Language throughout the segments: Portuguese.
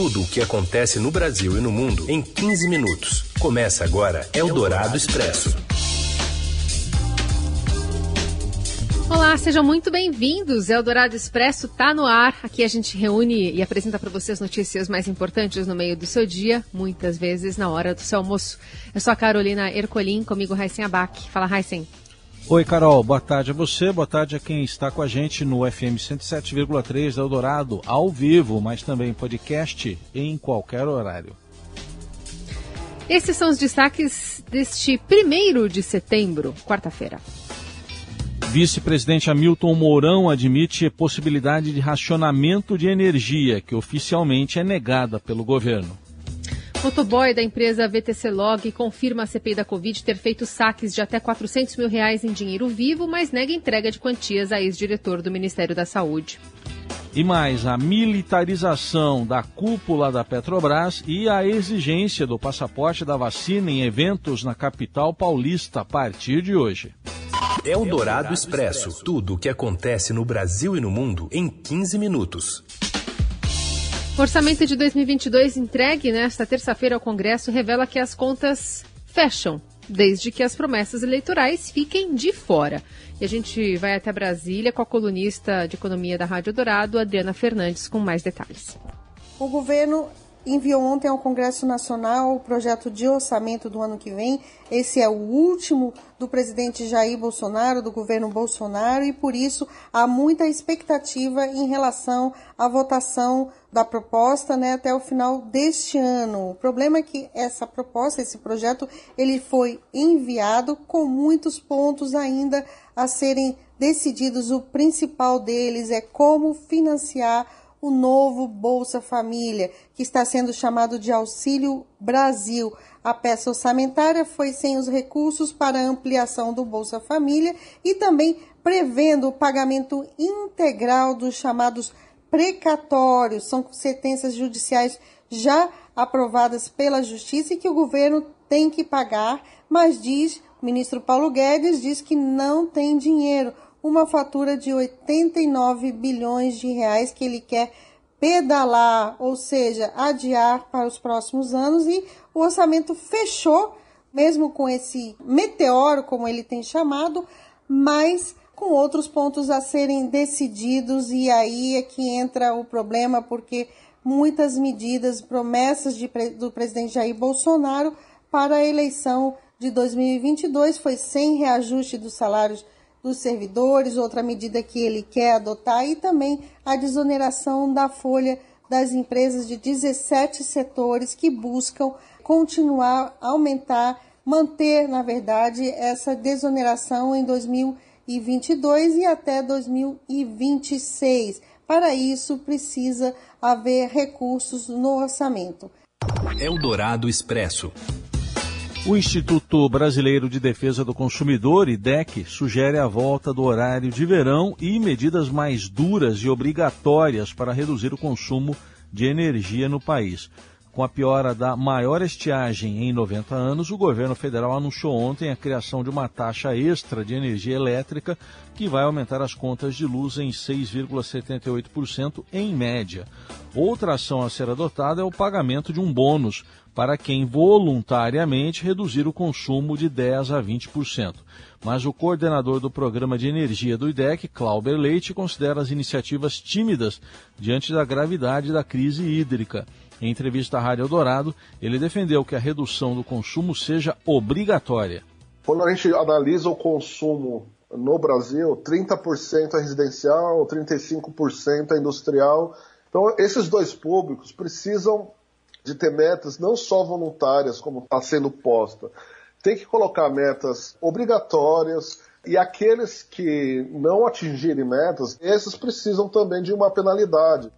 Tudo o que acontece no Brasil e no mundo em 15 minutos. Começa agora Eldorado Expresso. Olá, sejam muito bem-vindos. Eldorado Expresso está no ar. Aqui a gente reúne e apresenta para você as notícias mais importantes no meio do seu dia, muitas vezes na hora do seu almoço. Eu sou a Carolina Ercolim, comigo Raíssen Abac. Fala, Raíssen. Oi, Carol. Boa tarde a você, boa tarde a quem está com a gente no FM 107,3 da Eldorado, ao vivo, mas também podcast em qualquer horário. Esses são os destaques deste primeiro de setembro, quarta-feira. Vice-presidente Hamilton Mourão admite possibilidade de racionamento de energia, que oficialmente é negada pelo governo. Motoboy da empresa VTC Log confirma a CPI da Covid ter feito saques de até 400 mil reais em dinheiro vivo, mas nega entrega de quantias a ex-diretor do Ministério da Saúde. E mais, a militarização da cúpula da Petrobras e a exigência do passaporte da vacina em eventos na capital paulista a partir de hoje. Eldorado Expresso. Tudo o que acontece no Brasil e no mundo em 15 minutos. O orçamento de 2022 entregue nesta terça-feira ao Congresso revela que as contas fecham, desde que as promessas eleitorais fiquem de fora. E a gente vai até Brasília com a colunista de economia da Rádio Dourado, Adriana Fernandes, com mais detalhes. O governo enviou ontem ao Congresso Nacional o projeto de orçamento do ano que vem. Esse é o último do presidente Jair Bolsonaro, do governo Bolsonaro, e por isso há muita expectativa em relação à votação da proposta né, até o final deste ano. O problema é que essa proposta, esse projeto, ele foi enviado com muitos pontos ainda a serem decididos. O principal deles é como financiar o novo Bolsa Família, que está sendo chamado de Auxílio Brasil. A peça orçamentária foi sem os recursos para ampliação do Bolsa Família e também prevendo o pagamento integral dos chamados precatórios. São sentenças judiciais já aprovadas pela Justiça e que o governo tem que pagar, mas diz, o ministro Paulo Guedes diz que não tem dinheiro uma fatura de 89 bilhões de reais que ele quer pedalar, ou seja, adiar para os próximos anos. E o orçamento fechou, mesmo com esse meteoro, como ele tem chamado, mas com outros pontos a serem decididos. E aí é que entra o problema porque muitas medidas, promessas de, do presidente Jair Bolsonaro para a eleição de 2022 foi sem reajuste dos salários dos servidores, outra medida que ele quer adotar, e também a desoneração da folha das empresas de 17 setores que buscam continuar, aumentar, manter, na verdade, essa desoneração em 2022 e até 2026. Para isso, precisa haver recursos no orçamento. Eldorado Expresso. O Instituto Brasileiro de Defesa do Consumidor, IDEC, sugere a volta do horário de verão e medidas mais duras e obrigatórias para reduzir o consumo de energia no país. Com a piora da maior estiagem em 90 anos, o governo federal anunciou ontem a criação de uma taxa extra de energia elétrica que vai aumentar as contas de luz em 6,78% em média. Outra ação a ser adotada é o pagamento de um bônus para quem voluntariamente reduzir o consumo de 10 a 20%. Mas o coordenador do programa de energia do IDEC, Clauber Leite, considera as iniciativas tímidas diante da gravidade da crise hídrica. Em entrevista à Rádio Eldorado, ele defendeu que a redução do consumo seja obrigatória. Quando a gente analisa o consumo no Brasil, 30% é residencial, 35% é industrial. Então, esses dois públicos precisam de ter metas não só voluntárias, como está sendo posta. Tem que colocar metas obrigatórias, e aqueles que não atingirem metas, esses precisam também de uma penalidade.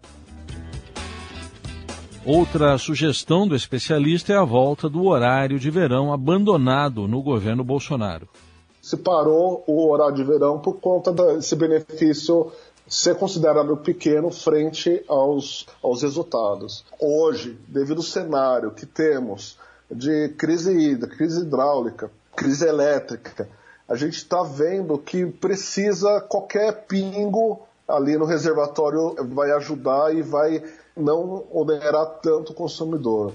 Outra sugestão do especialista é a volta do horário de verão abandonado no governo Bolsonaro. Se parou o horário de verão por conta desse benefício ser considerado pequeno frente aos, aos resultados. Hoje, devido ao cenário que temos de crise hídrica, crise hidráulica, crise elétrica, a gente está vendo que precisa qualquer pingo ali no reservatório vai ajudar e vai não onerar tanto o consumidor.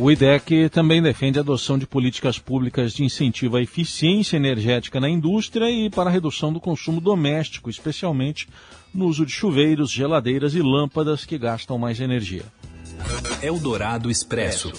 O IDEC também defende a adoção de políticas públicas de incentivo à eficiência energética na indústria e para a redução do consumo doméstico, especialmente no uso de chuveiros, geladeiras e lâmpadas que gastam mais energia. Eldorado Expresso.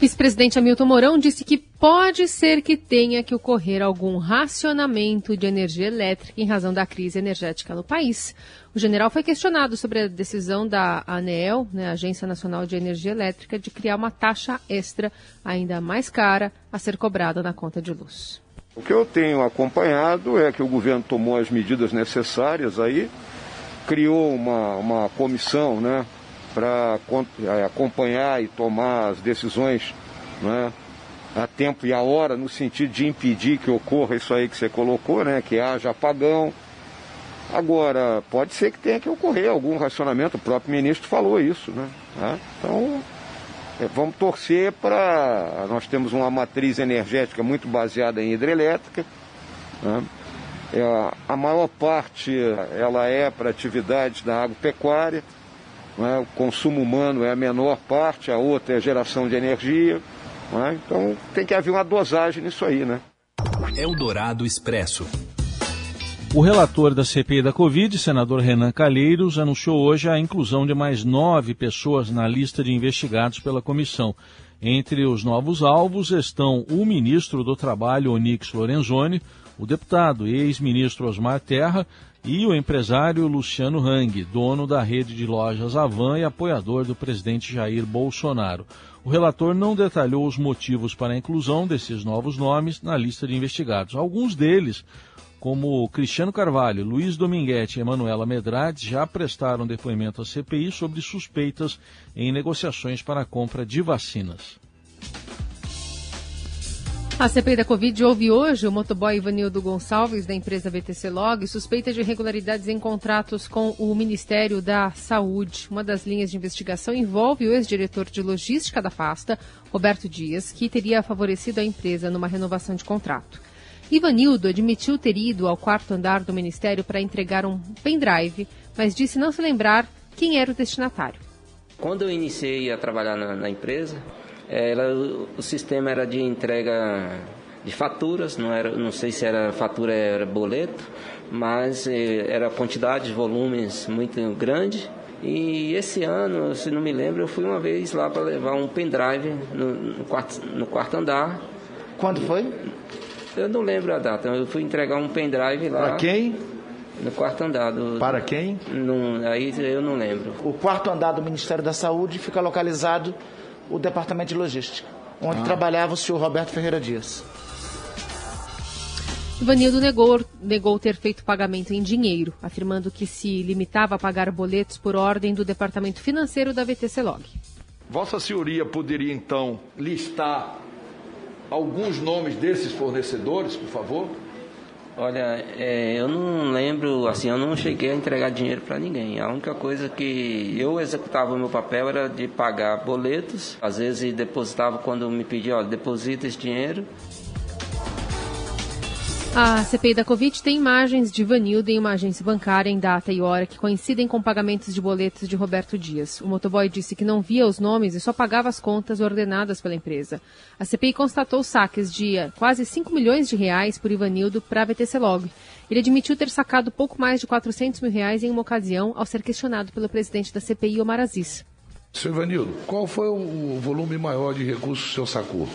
Vice-presidente Hamilton Mourão disse que pode ser que tenha que ocorrer algum racionamento de energia elétrica em razão da crise energética no país. O general foi questionado sobre a decisão da ANEEL, né, Agência Nacional de Energia Elétrica, de criar uma taxa extra ainda mais cara a ser cobrada na conta de luz. O que eu tenho acompanhado é que o governo tomou as medidas necessárias aí, criou uma, uma comissão, né, para é, acompanhar e tomar as decisões né, a tempo e a hora, no sentido de impedir que ocorra isso aí que você colocou, né, que haja apagão. Agora, pode ser que tenha que ocorrer algum racionamento, o próprio ministro falou isso. Né, né? Então, é, vamos torcer para. Nós temos uma matriz energética muito baseada em hidrelétrica. Né? É, a maior parte ela é para atividades da agropecuária é? o consumo humano é a menor parte, a outra é a geração de energia. É? Então tem que haver uma dosagem nisso aí, né? Eldorado Expresso. O relator da CPI da Covid, senador Renan Calheiros, anunciou hoje a inclusão de mais nove pessoas na lista de investigados pela comissão. Entre os novos alvos estão o ministro do Trabalho, Onix Lorenzoni, o deputado e ex-ministro Osmar Terra e o empresário Luciano Hang, dono da rede de lojas Avan e apoiador do presidente Jair Bolsonaro. O relator não detalhou os motivos para a inclusão desses novos nomes na lista de investigados. Alguns deles, como Cristiano Carvalho, Luiz Dominguete e Emanuela Medrades, já prestaram depoimento à CPI sobre suspeitas em negociações para a compra de vacinas. A CPI da Covid ouve hoje o motoboy Ivanildo Gonçalves, da empresa VTC Log, suspeita de irregularidades em contratos com o Ministério da Saúde. Uma das linhas de investigação envolve o ex-diretor de logística da pasta, Roberto Dias, que teria favorecido a empresa numa renovação de contrato. Ivanildo admitiu ter ido ao quarto andar do Ministério para entregar um pendrive, mas disse não se lembrar quem era o destinatário. Quando eu iniciei a trabalhar na, na empresa, ela, o sistema era de entrega de faturas, não, era, não sei se era fatura era boleto, mas eh, era quantidade de volumes muito grande. E esse ano, se não me lembro, eu fui uma vez lá para levar um pendrive no, no, quarto, no quarto andar. Quando foi? Eu não lembro a data. Eu fui entregar um pendrive lá. Para quem? No quarto andar. Do, Para quem? No, aí eu não lembro. O quarto andar do Ministério da Saúde fica localizado o departamento de logística, onde ah. trabalhava o senhor Roberto Ferreira Dias. Ivanildo negou, negou ter feito pagamento em dinheiro, afirmando que se limitava a pagar boletos por ordem do departamento financeiro da VTC Log. Vossa Senhoria poderia então listar alguns nomes desses fornecedores, por favor? Olha, é, eu não lembro, assim, eu não cheguei a entregar dinheiro para ninguém. A única coisa que eu executava o meu papel era de pagar boletos, às vezes depositava quando me pedia, olha, deposita esse dinheiro. A CPI da Covid tem imagens de Vanildo em uma agência bancária em data e hora que coincidem com pagamentos de boletos de Roberto Dias. O motoboy disse que não via os nomes e só pagava as contas ordenadas pela empresa. A CPI constatou saques de quase 5 milhões de reais por Ivanildo para a VTC Log. Ele admitiu ter sacado pouco mais de 400 mil reais em uma ocasião ao ser questionado pelo presidente da CPI, Omar Aziz. Seu Ivanildo, qual foi o volume maior de recursos que o senhor sacou?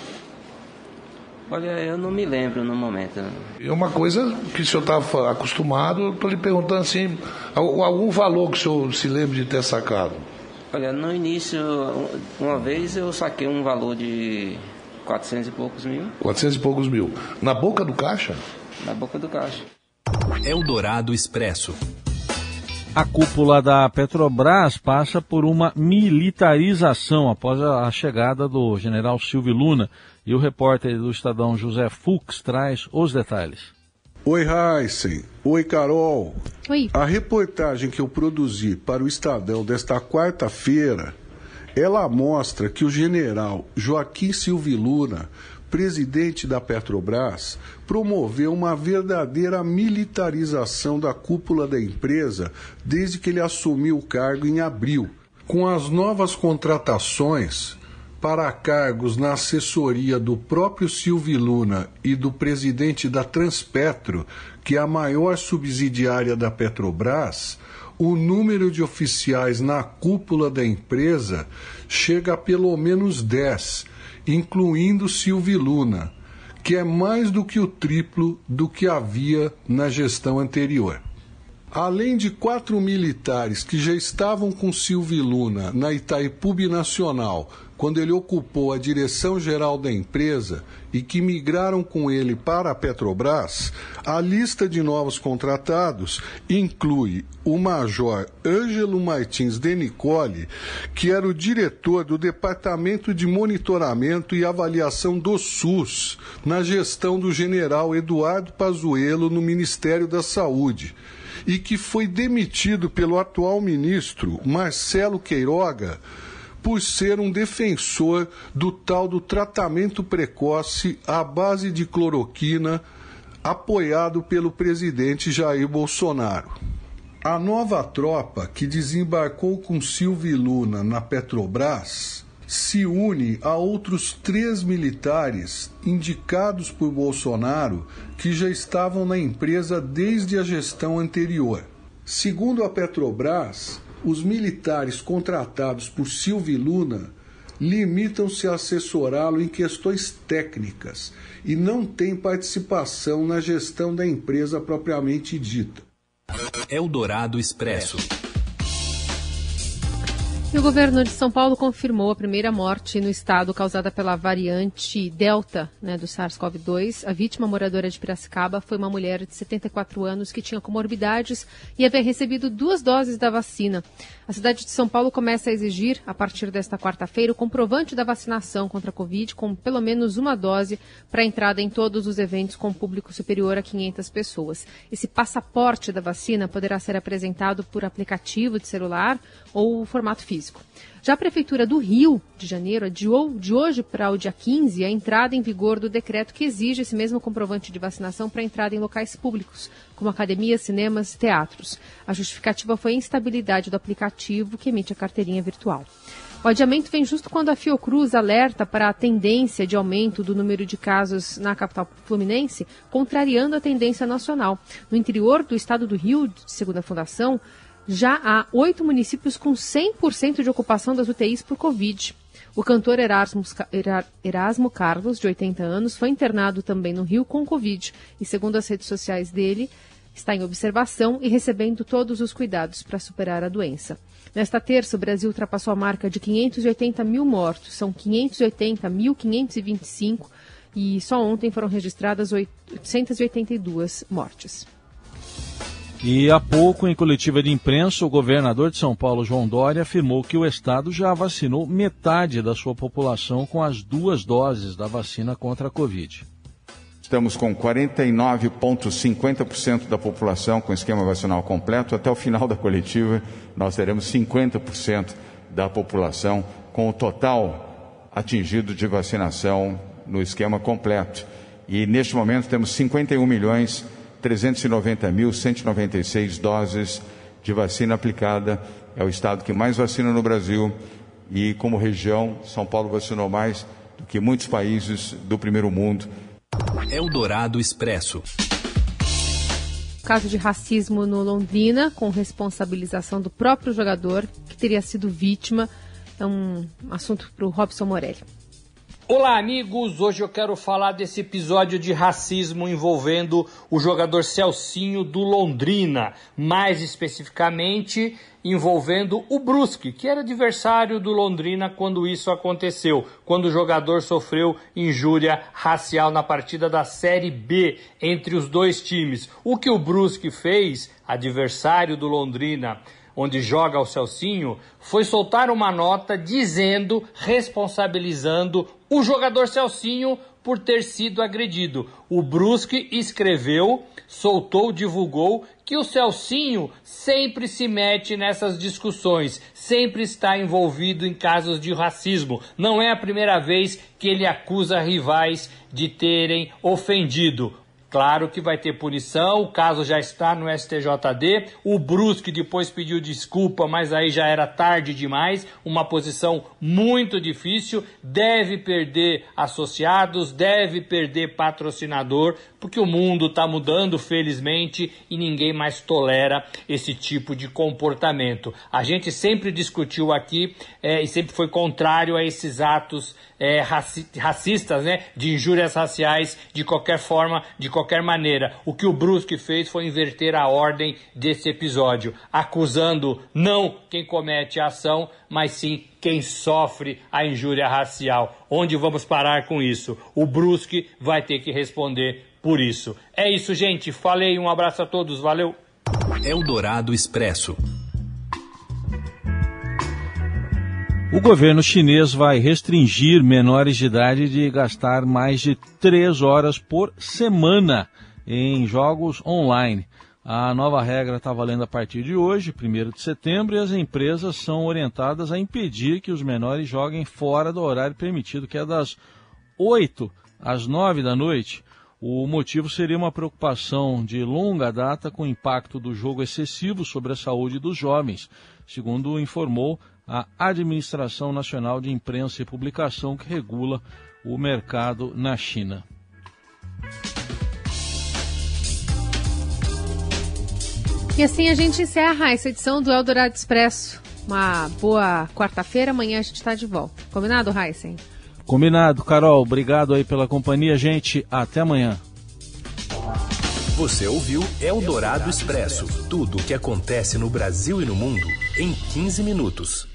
Olha, eu não me lembro no momento. É uma coisa que o senhor está acostumado, estou lhe perguntando assim, algum valor que o senhor se lembre de ter sacado? Olha, no início, uma vez eu saquei um valor de 400 e poucos mil. 400 e poucos mil. Na boca do caixa? Na boca do caixa. Eldorado Expresso. A cúpula da Petrobras passa por uma militarização após a chegada do general Silvio Luna. E o repórter do Estadão José Fux traz os detalhes. Oi, Heisen. Oi, Carol. Oi. A reportagem que eu produzi para o Estadão desta quarta-feira, ela mostra que o general Joaquim Silvio Luna presidente da Petrobras, promoveu uma verdadeira militarização da cúpula da empresa desde que ele assumiu o cargo em abril. Com as novas contratações para cargos na assessoria do próprio Silvio Luna e do presidente da Transpetro, que é a maior subsidiária da Petrobras, o número de oficiais na cúpula da empresa chega a pelo menos 10, incluindo Silvio Luna, que é mais do que o triplo do que havia na gestão anterior. Além de quatro militares que já estavam com Silvio Luna na Itaipu Nacional quando ele ocupou a direção-geral da empresa e que migraram com ele para a Petrobras, a lista de novos contratados inclui o Major Ângelo Martins de Nicole, que era o diretor do Departamento de Monitoramento e Avaliação do SUS, na gestão do general Eduardo Pazuello no Ministério da Saúde e que foi demitido pelo atual ministro Marcelo Queiroga por ser um defensor do tal do tratamento precoce à base de cloroquina, apoiado pelo presidente Jair Bolsonaro. A nova tropa que desembarcou com Silvio Luna na Petrobras se une a outros três militares indicados por Bolsonaro que já estavam na empresa desde a gestão anterior. Segundo a Petrobras, os militares contratados por Silvio Luna limitam-se a assessorá-lo em questões técnicas e não têm participação na gestão da empresa propriamente dita. Eldorado Expresso. E o governo de São Paulo confirmou a primeira morte no estado causada pela variante Delta né, do SARS-CoV-2. A vítima moradora de Piracicaba foi uma mulher de 74 anos que tinha comorbidades e havia recebido duas doses da vacina. A cidade de São Paulo começa a exigir, a partir desta quarta-feira, o comprovante da vacinação contra a Covid com pelo menos uma dose para entrada em todos os eventos com público superior a 500 pessoas. Esse passaporte da vacina poderá ser apresentado por aplicativo de celular ou formato físico. Já a Prefeitura do Rio de Janeiro adiou de hoje para o dia 15 a entrada em vigor do decreto que exige esse mesmo comprovante de vacinação para entrada em locais públicos, como academias, cinemas e teatros. A justificativa foi a instabilidade do aplicativo que emite a carteirinha virtual. O adiamento vem justo quando a Fiocruz alerta para a tendência de aumento do número de casos na capital fluminense, contrariando a tendência nacional. No interior do estado do Rio, segundo a Fundação, já há oito municípios com 100% de ocupação das UTIs por Covid. O cantor Erasmo, Erasmo Carlos, de 80 anos, foi internado também no Rio com Covid e, segundo as redes sociais dele, está em observação e recebendo todos os cuidados para superar a doença. Nesta terça, o Brasil ultrapassou a marca de 580 mil mortos, são 580.525 e só ontem foram registradas 882 mortes. E há pouco, em coletiva de imprensa, o governador de São Paulo, João Dória, afirmou que o estado já vacinou metade da sua população com as duas doses da vacina contra a Covid. Estamos com 49,50% da população com esquema vacinal completo. Até o final da coletiva, nós teremos 50% da população com o total atingido de vacinação no esquema completo. E neste momento temos 51 milhões 390.196 doses de vacina aplicada. É o estado que mais vacina no Brasil e, como região, São Paulo vacinou mais do que muitos países do primeiro mundo. Eldorado Expresso. Caso de racismo no Londrina, com responsabilização do próprio jogador que teria sido vítima. É um assunto para o Robson Morelli. Olá, amigos! Hoje eu quero falar desse episódio de racismo envolvendo o jogador Celcinho do Londrina, mais especificamente envolvendo o Brusque, que era adversário do Londrina quando isso aconteceu, quando o jogador sofreu injúria racial na partida da Série B entre os dois times. O que o Brusque fez, adversário do Londrina, onde joga o Celcinho, foi soltar uma nota dizendo, responsabilizando o jogador Celcinho por ter sido agredido. O Brusque escreveu, soltou, divulgou que o Celcinho sempre se mete nessas discussões, sempre está envolvido em casos de racismo. Não é a primeira vez que ele acusa rivais de terem ofendido. Claro que vai ter punição, o caso já está no STJD. O Brusque depois pediu desculpa, mas aí já era tarde demais. Uma posição muito difícil. Deve perder associados, deve perder patrocinador, porque o mundo está mudando, felizmente, e ninguém mais tolera esse tipo de comportamento. A gente sempre discutiu aqui é, e sempre foi contrário a esses atos é, raci racistas, né, de injúrias raciais, de qualquer forma, de qualquer maneira. O que o Brusque fez foi inverter a ordem desse episódio, acusando não quem comete a ação, mas sim quem sofre a injúria racial. Onde vamos parar com isso? O Brusque vai ter que responder por isso. É isso, gente. Falei, um abraço a todos, valeu. Eldorado Expresso. O governo chinês vai restringir menores de idade de gastar mais de três horas por semana em jogos online. A nova regra está valendo a partir de hoje, 1 de setembro, e as empresas são orientadas a impedir que os menores joguem fora do horário permitido, que é das 8 às 9 da noite. O motivo seria uma preocupação de longa data com o impacto do jogo excessivo sobre a saúde dos jovens, segundo informou a Administração Nacional de Imprensa e Publicação, que regula o mercado na China. E assim a gente encerra essa edição do Eldorado Expresso. Uma boa quarta-feira, amanhã a gente está de volta. Combinado, Heisen? Combinado, Carol. Obrigado aí pela companhia, gente. Até amanhã. Você ouviu Eldorado Expresso tudo o que acontece no Brasil e no mundo em 15 minutos.